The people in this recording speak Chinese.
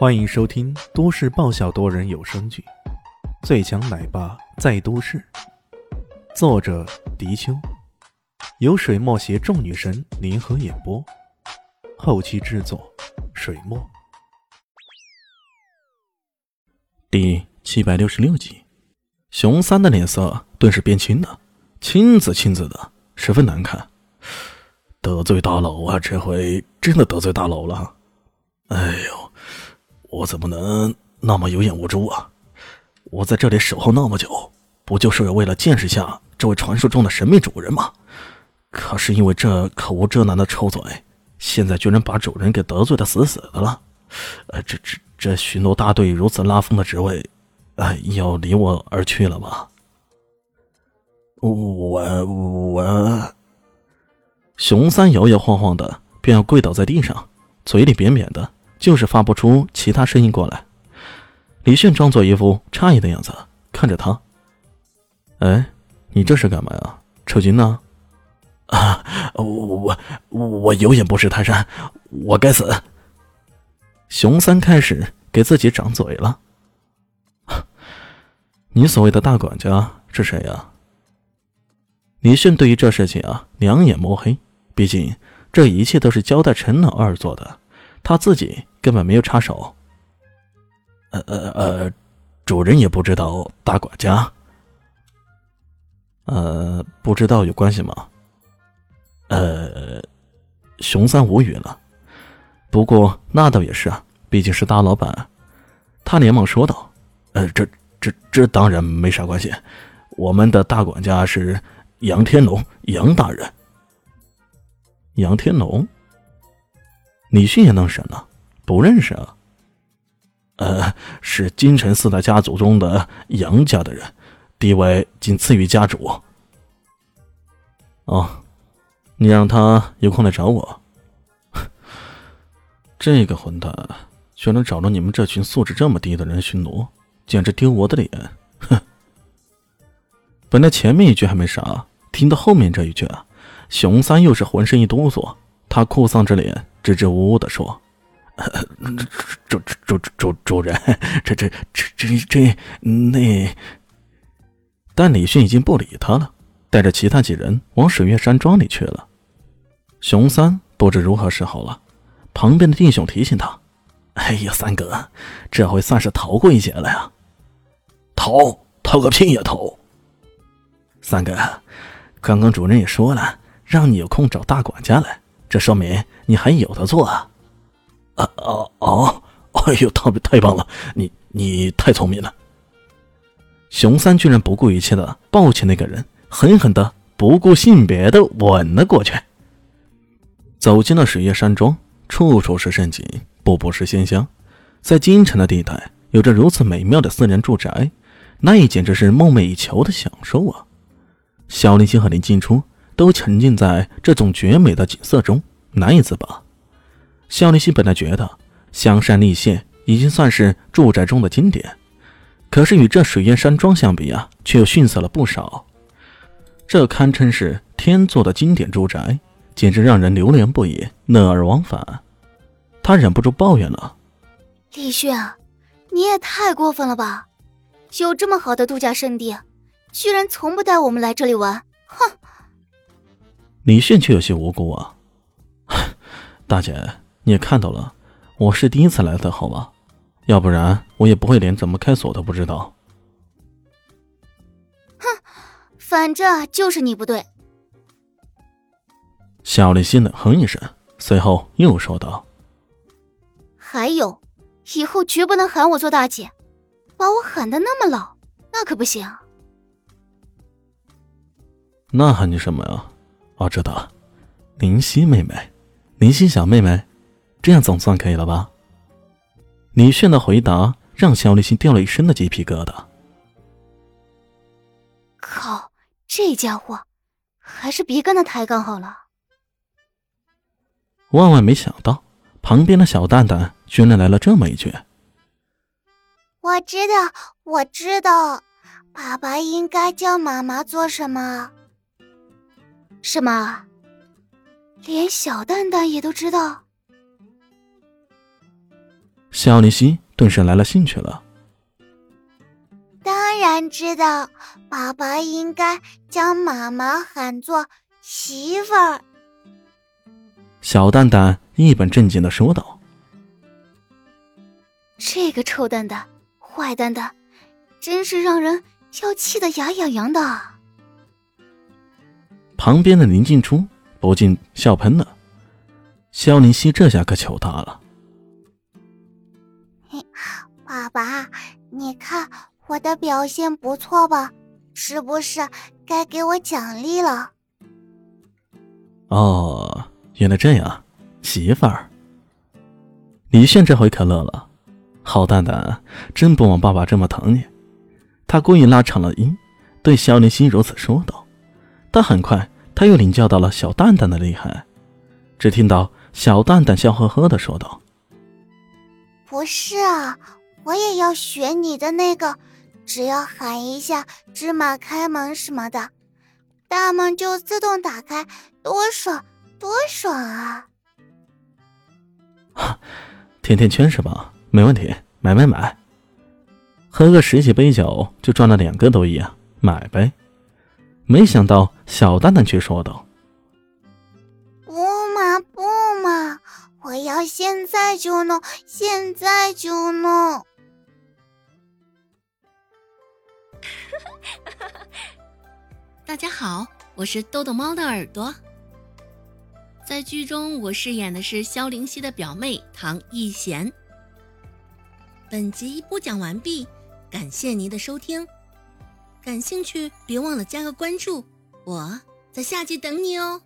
欢迎收听都市爆笑多人有声剧《最强奶爸在都市》，作者：迪秋，由水墨携众女神联合演播，后期制作：水墨。第七百六十六集，熊三的脸色顿时变青了，青紫青紫的，十分难看。得罪大佬啊！这回真的得罪大佬了。哎呦，我怎么能那么有眼无珠啊？我在这里守候那么久，不就是为了见识下这位传说中的神秘主人吗？可是因为这口无遮拦的臭嘴，现在居然把主人给得罪的死死的了。呃，这这这巡逻大队如此拉风的职位，要离我而去了吗？我我。熊三摇摇晃晃的，便要跪倒在地上，嘴里扁扁的，就是发不出其他声音过来。李迅装作一副诧异的样子看着他：“哎，你这是干嘛呀？抽筋呢？”“啊，我我我有眼不识泰山，我该死。”熊三开始给自己掌嘴了。“你所谓的大管家是谁呀？”李迅对于这事情啊，两眼摸黑。毕竟，这一切都是交代陈老二做的，他自己根本没有插手。呃呃呃，主人也不知道大管家。呃，不知道有关系吗？呃，熊三无语了。不过那倒也是啊，毕竟是大老板。他连忙说道：“呃，这这这当然没啥关系，我们的大管家是杨天龙，杨大人。”杨天龙，李迅也能审了，不认识啊。呃，是京城四大家族中的杨家的人，地位仅次于家主。哦，你让他有空来找我。这个混蛋居然找了你们这群素质这么低的人巡逻，简直丢我的脸！哼。本来前面一句还没啥，听到后面这一句啊。熊三又是浑身一哆嗦，他哭丧着脸，支支吾吾的说：“主主主主主人，这这这这这那……”但李迅已经不理他了，带着其他几人往水月山庄里去了。熊三不知如何是好了，旁边的弟兄提醒他：“哎呀，三哥，这回算是逃过一劫了呀！”“逃逃个屁呀，逃！”三哥，刚刚主人也说了。让你有空找大管家来，这说明你还有的做啊！啊哦哦！哎呦，太太棒了！你你太聪明了。熊三居然不顾一切的抱起那个人，狠狠的不顾性别的吻了过去。走进了水月山庄，处处是盛景，步步是鲜香。在京城的地带，有着如此美妙的私人住宅，那简直是梦寐以求的享受啊！小林星和林静初。都沉浸在这种绝美的景色中，难以自拔。肖立新本来觉得香山丽榭已经算是住宅中的经典，可是与这水月山庄相比啊，却又逊色了不少。这堪称是天作的经典住宅，简直让人流连不已，乐而忘返。他忍不住抱怨了：“李迅，你也太过分了吧！有这么好的度假胜地，居然从不带我们来这里玩，哼！”李炫却有些无辜啊，大姐，你也看到了，我是第一次来的，好吗？要不然我也不会连怎么开锁都不知道。哼，反正就是你不对。小丽心冷哼一声，随后又说道：“还有，以后绝不能喊我做大姐，把我喊的那么老，那可不行。”那喊你什么呀？我知道，林夕妹妹，林夕小妹妹，这样总算可以了吧？李炫的回答让肖立新掉了一身的鸡皮疙瘩。靠，这家伙，还是别跟他抬杠好了。万万没想到，旁边的小蛋蛋居然来了这么一句：“我知道，我知道，爸爸应该叫妈妈做什么。”什么？连小蛋蛋也都知道？肖林熙顿时来了兴趣了。当然知道，爸爸应该将妈妈喊作媳妇儿。小蛋蛋一本正经的说道：“这个臭蛋蛋，坏蛋蛋，真是让人要气得牙痒痒的。”旁边的林静初不禁笑喷了。肖林熙这下可糗大了。爸爸，你看我的表现不错吧？是不是该给我奖励了？哦，原来这样，媳妇儿。李炫这回可乐了，好蛋蛋，真不枉爸爸这么疼你。他故意拉长了音，对肖林熙如此说道。但很快，他又领教到了小蛋蛋的厉害。只听到小蛋蛋笑呵呵的说道：“不是啊，我也要学你的那个，只要喊一下‘芝麻开门’什么的，大门就自动打开，多爽，多爽啊！” 甜甜圈是吧？没问题，买买买。喝个十几杯酒就赚了两个多亿啊！买呗。没想到小蛋蛋却说道。不嘛不嘛我要现在就弄，现在就弄。大家好，我是豆豆猫的耳朵。在剧中，我饰演的是萧灵溪的表妹唐艺贤。本集播讲完毕，感谢您的收听。感兴趣，别忘了加个关注，我在下集等你哦。